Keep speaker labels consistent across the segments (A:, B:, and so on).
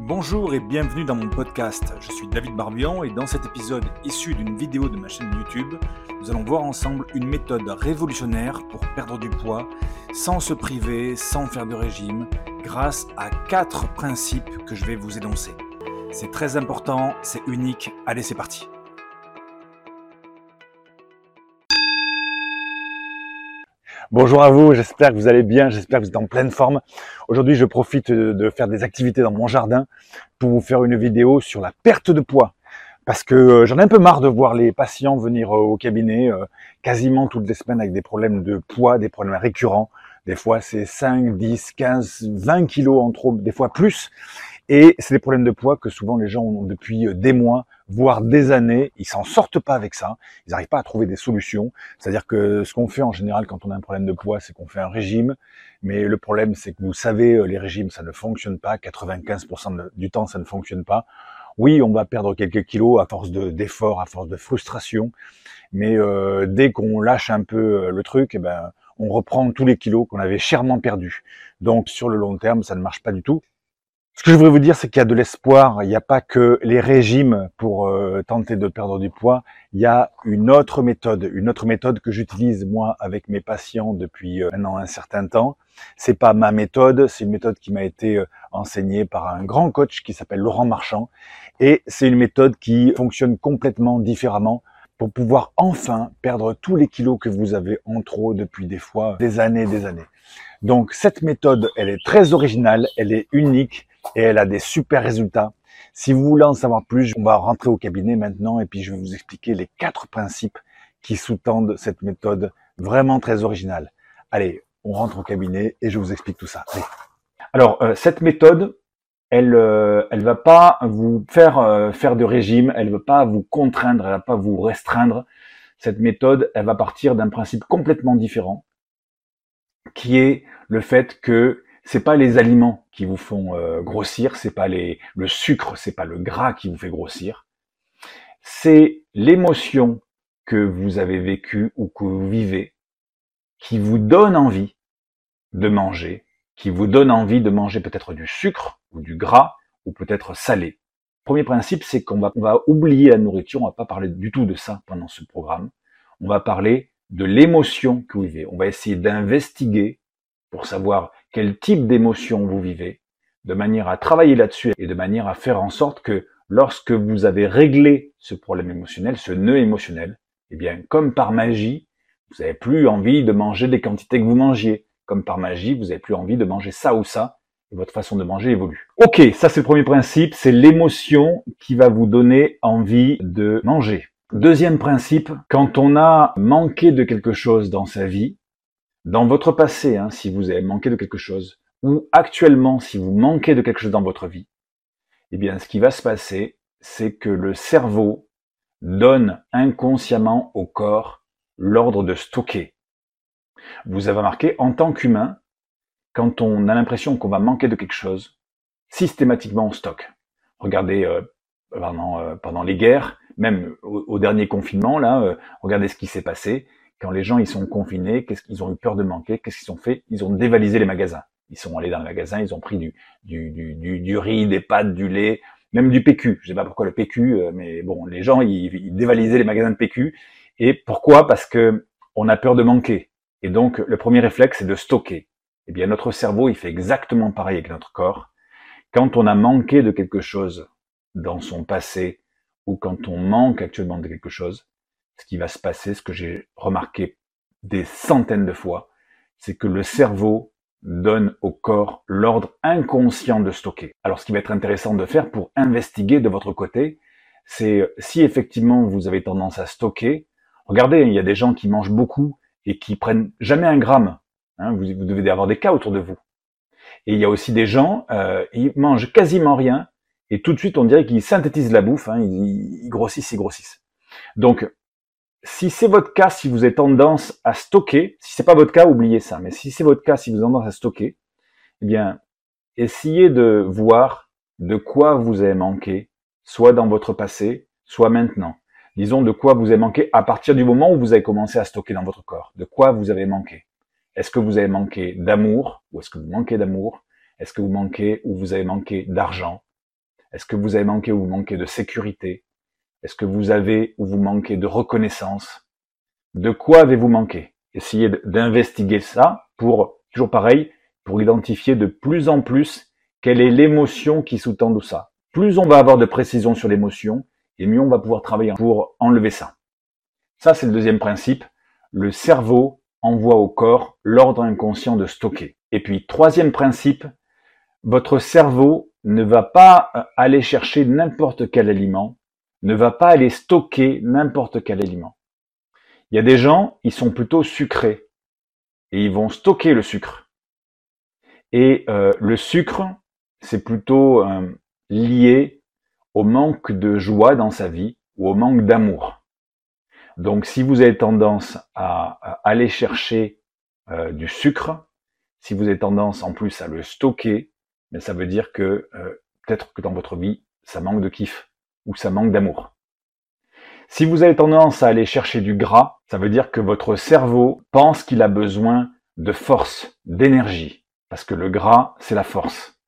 A: Bonjour et bienvenue dans mon podcast. Je suis David Barbian et dans cet épisode issu d'une vidéo de ma chaîne YouTube, nous allons voir ensemble une méthode révolutionnaire pour perdre du poids sans se priver, sans faire de régime, grâce à quatre principes que je vais vous énoncer. C'est très important, c'est unique, allez c'est parti.
B: Bonjour à vous, j'espère que vous allez bien, j'espère que vous êtes en pleine forme. Aujourd'hui, je profite de faire des activités dans mon jardin pour vous faire une vidéo sur la perte de poids. Parce que euh, j'en ai un peu marre de voir les patients venir euh, au cabinet euh, quasiment toutes les semaines avec des problèmes de poids, des problèmes récurrents. Des fois, c'est 5, 10, 15, 20 kilos en trop, des fois plus. Et c'est des problèmes de poids que souvent les gens ont depuis des mois, voire des années. Ils s'en sortent pas avec ça. Ils n'arrivent pas à trouver des solutions. C'est-à-dire que ce qu'on fait en général quand on a un problème de poids, c'est qu'on fait un régime. Mais le problème, c'est que vous savez, euh, les régimes, ça ne fonctionne pas. 95% du temps, ça ne fonctionne pas. Oui, on va perdre quelques kilos à force d'efforts, à force de frustration. Mais euh, dès qu'on lâche un peu euh, le truc, eh ben, on reprend tous les kilos qu'on avait chèrement perdus. Donc sur le long terme, ça ne marche pas du tout. Ce que je voudrais vous dire, c'est qu'il y a de l'espoir. Il n'y a pas que les régimes pour euh, tenter de perdre du poids. Il y a une autre méthode, une autre méthode que j'utilise moi avec mes patients depuis euh, maintenant un certain temps. C'est pas ma méthode, c'est une méthode qui m'a été euh, enseignée par un grand coach qui s'appelle Laurent Marchand, et c'est une méthode qui fonctionne complètement différemment pour pouvoir enfin perdre tous les kilos que vous avez en trop depuis des fois des années des années. Donc cette méthode, elle est très originale, elle est unique et elle a des super résultats. Si vous voulez en savoir plus, on va rentrer au cabinet maintenant et puis je vais vous expliquer les quatre principes qui sous-tendent cette méthode vraiment très originale. Allez, on rentre au cabinet et je vous explique tout ça. Alors, euh, cette méthode, elle, euh, elle va pas vous faire euh, faire de régime, elle va pas vous contraindre, elle va pas vous restreindre. Cette méthode, elle va partir d'un principe complètement différent, qui est le fait que c'est pas les aliments qui vous font euh, grossir, c'est pas le sucre, c'est pas le gras qui vous fait grossir. C'est l'émotion que vous avez vécue ou que vous vivez qui vous donne envie de manger, qui vous donne envie de manger peut-être du sucre ou du gras ou peut-être salé. Premier principe, c'est qu'on va, on va oublier la nourriture, on va pas parler du tout de ça pendant ce programme. On va parler de l'émotion que vous vivez. On va essayer d'investiguer pour savoir quel type d'émotion vous vivez, de manière à travailler là-dessus et de manière à faire en sorte que lorsque vous avez réglé ce problème émotionnel, ce nœud émotionnel, eh bien, comme par magie, vous n'avez plus envie de manger des quantités que vous mangiez. Comme par magie, vous n'avez plus envie de manger ça ou ça, et votre façon de manger évolue. Ok, ça c'est le premier principe, c'est l'émotion qui va vous donner envie de manger. Deuxième principe, quand on a manqué de quelque chose dans sa vie, dans votre passé, hein, si vous avez manqué de quelque chose, ou actuellement, si vous manquez de quelque chose dans votre vie, eh bien, ce qui va se passer, c'est que le cerveau donne inconsciemment au corps l'ordre de stocker. Vous avez remarqué, en tant qu'humain, quand on a l'impression qu'on va manquer de quelque chose, systématiquement on stocke. Regardez euh, pendant, euh, pendant les guerres, même au, dernier confinement, là, euh, regardez ce qui s'est passé quand les gens ils sont confinés, qu'est-ce qu'ils ont eu peur de manquer, qu'est-ce qu'ils ont fait? Ils ont dévalisé les magasins. Ils sont allés dans le magasin, ils ont pris du, du, du, du, riz, des pâtes, du lait, même du PQ. Je sais pas pourquoi le PQ, euh, mais bon, les gens ils, ils dévalisaient les magasins de PQ. Et pourquoi? Parce que on a peur de manquer. Et donc le premier réflexe c'est de stocker. Eh bien notre cerveau il fait exactement pareil avec notre corps. Quand on a manqué de quelque chose dans son passé ou quand on manque actuellement de quelque chose, ce qui va se passer, ce que j'ai remarqué des centaines de fois, c'est que le cerveau donne au corps l'ordre inconscient de stocker. Alors ce qui va être intéressant de faire pour investiguer de votre côté, c'est si effectivement vous avez tendance à stocker, regardez, il y a des gens qui mangent beaucoup et qui prennent jamais un gramme. Hein, vous, devez avoir des cas autour de vous. Et il y a aussi des gens, euh, ils mangent quasiment rien et tout de suite on dirait qu'ils synthétisent la bouffe, hein, ils, ils grossissent, ils grossissent. Donc si c'est votre cas, si vous avez tendance à stocker, si c'est pas votre cas, oubliez ça, mais si c'est votre cas, si vous avez tendance à stocker, eh bien, essayez de voir de quoi vous avez manqué, soit dans votre passé, soit maintenant. Disons de quoi vous avez manqué à partir du moment où vous avez commencé à stocker dans votre corps. De quoi vous avez manqué? Est-ce que vous avez manqué d'amour, ou est-ce que vous manquez d'amour? Est-ce que vous manquez ou vous avez manqué d'argent? Est-ce que vous avez manqué ou vous manquez de sécurité? Est-ce que vous avez ou vous manquez de reconnaissance? De quoi avez-vous manqué? Essayez d'investiguer ça pour, toujours pareil, pour identifier de plus en plus quelle est l'émotion qui sous-tend tout ça. Plus on va avoir de précision sur l'émotion, et mieux on va pouvoir travailler pour enlever ça. Ça, c'est le deuxième principe. Le cerveau envoie au corps l'ordre inconscient de stocker. Et puis, troisième principe, votre cerveau ne va pas euh, aller chercher n'importe quel aliment, ne va pas aller stocker n'importe quel aliment. Il y a des gens, ils sont plutôt sucrés et ils vont stocker le sucre. Et euh, le sucre, c'est plutôt euh, lié au manque de joie dans sa vie ou au manque d'amour. Donc si vous avez tendance à, aller chercher euh, du sucre, si vous avez tendance en plus à le stocker, mais ça veut dire que peut-être que dans votre vie, ça manque de kiff ou ça manque d'amour. Si vous avez tendance à aller chercher du gras, ça veut dire que votre cerveau pense qu'il a besoin de force, d'énergie, parce que le gras, c'est la force.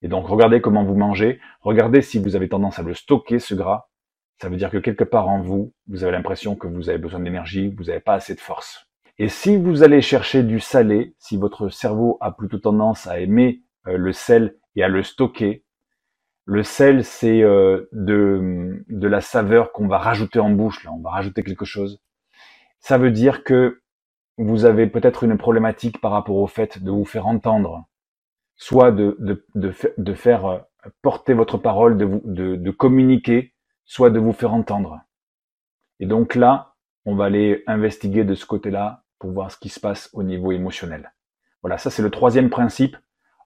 B: Et donc regardez comment vous mangez, regardez si vous avez tendance à le stocker, ce gras. Ça veut dire que quelque part en vous, vous avez l'impression que vous avez besoin d'énergie, vous n'avez pas assez de force. Et si vous allez chercher du salé, si votre cerveau a plutôt tendance à aimer euh, le sel et à le stocker, le sel c'est euh, de, la saveur qu'on va rajouter en bouche, là on va rajouter quelque chose. Ça veut dire que vous avez peut-être une problématique par rapport au fait de vous faire entendre soit de, faire euh, porter votre parole, de, de communiquer, soit de vous faire entendre. Et donc là, on va aller investiguer de ce côté-là pour voir ce qui se passe au niveau émotionnel. Voilà, ça c'est le troisième principe.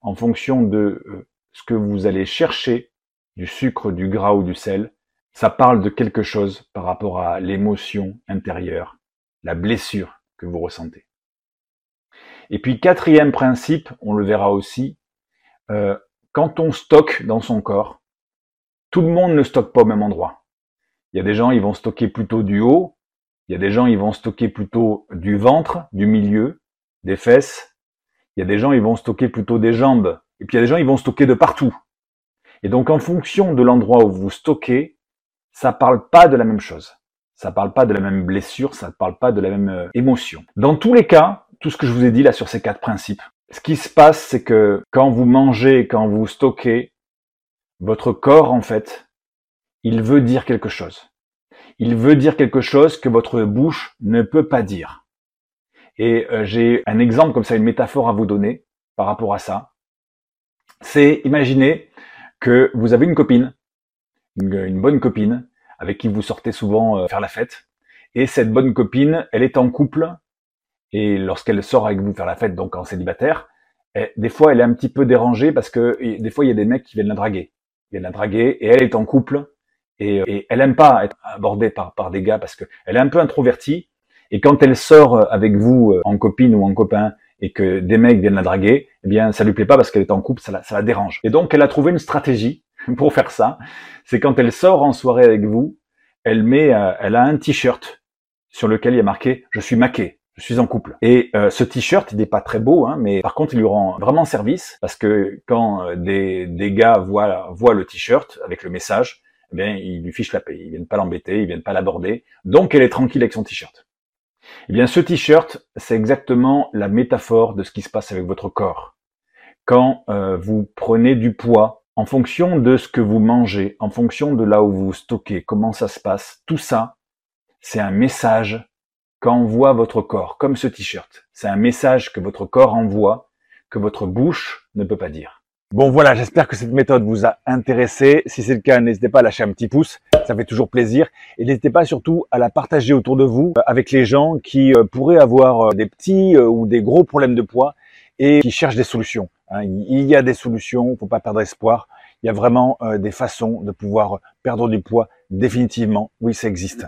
B: En fonction de euh, ce que vous allez chercher, du sucre, du gras ou du sel, ça parle de quelque chose par rapport à l'émotion intérieure, la blessure que vous ressentez. Et puis quatrième principe, on le verra aussi, euh, quand on stocke dans son corps, tout le monde ne stocke pas au même endroit. Il y a des gens, ils vont stocker plutôt du haut, il y a des gens, ils vont stocker plutôt du ventre, du milieu, des fesses. Il y a des gens, ils vont stocker plutôt des jambes. Et puis il y a des gens, ils vont stocker de partout. Et donc en fonction de l'endroit où vous stockez, ça parle pas de la même chose. Ça parle pas de la même blessure, ça ne parle pas de la même euh, émotion. Dans tous les cas, tout ce que je vous ai dit là sur ces quatre principes, ce qui se passe, c'est que quand vous mangez, quand vous stockez, votre corps, en fait, il veut dire quelque chose. Il veut dire quelque chose que votre bouche ne peut pas dire. Et euh, j'ai un exemple comme ça, une métaphore à vous donner par rapport à ça. C'est imaginer que vous avez une copine, une, bonne copine, avec qui vous sortez souvent euh, faire la fête. Et cette bonne copine, elle est en couple et lorsqu'elle sort avec vous faire la fête, donc en célibataire, eh, des fois elle est un petit peu dérangée parce que des fois il y a des mecs qui viennent la draguer. Ils viennent la draguer et elle est en couple et, elle aime pas être abordée par, par des gars parce que elle est un peu introvertie et quand elle sort avec vous euh, en copine ou en copain et que des mecs viennent la draguer, eh bien ça lui plaît pas parce qu'elle est en couple, ça la, ça la dérange. Et donc elle a trouvé une stratégie pour faire ça. C'est quand elle sort en soirée avec vous, elle met, euh, elle a un t-shirt sur lequel il y a marqué je suis maqué je suis en couple. Et euh, ce t-shirt, il n'est pas très beau, hein, mais par contre, il lui rend vraiment service parce que quand euh, des, des gars voient, voient le t-shirt avec le message, eh bien, ils lui fichent la paix. Ils viennent pas l'embêter, ils viennent pas l'aborder. Donc, elle est tranquille avec son t-shirt. Eh bien, ce t-shirt, c'est exactement la métaphore de ce qui se passe avec votre corps. Quand euh, vous prenez du poids en fonction de ce que vous mangez, en fonction de là où vous stockez, comment ça se passe, tout ça, c'est un message qu'envoie votre corps, comme ce t-shirt. C'est un message que votre corps envoie, que votre bouche ne peut pas dire. Bon voilà, j'espère que cette méthode vous a intéressé. Si c'est le cas, n'hésitez pas à lâcher un petit pouce, ça fait toujours plaisir. Et n'hésitez pas surtout à la partager autour de vous euh, avec les gens qui euh, pourraient avoir euh, des petits ou des gros problèmes de poids et qui cherchent des solutions. Hein. Il y a des solutions, faut pas perdre espoir. Il y a vraiment des façons de pouvoir perdre du poids définitivement. Oui, ça existe.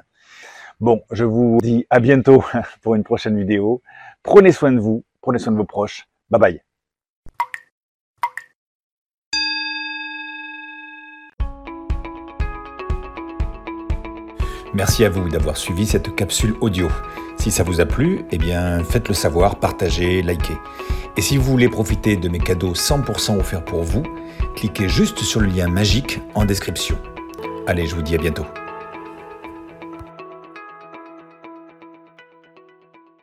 B: Bon, je vous dis à bientôt pour une prochaine vidéo. Prenez soin de vous, prenez soin de vos proches. Bye bye.
A: Merci à vous d'avoir suivi cette capsule audio. Si ça vous a plu, eh bien faites-le savoir, partagez, likez. Et si vous voulez profiter de mes cadeaux 100% offerts pour vous, cliquez juste sur le lien magique en description. Allez, je vous dis à bientôt.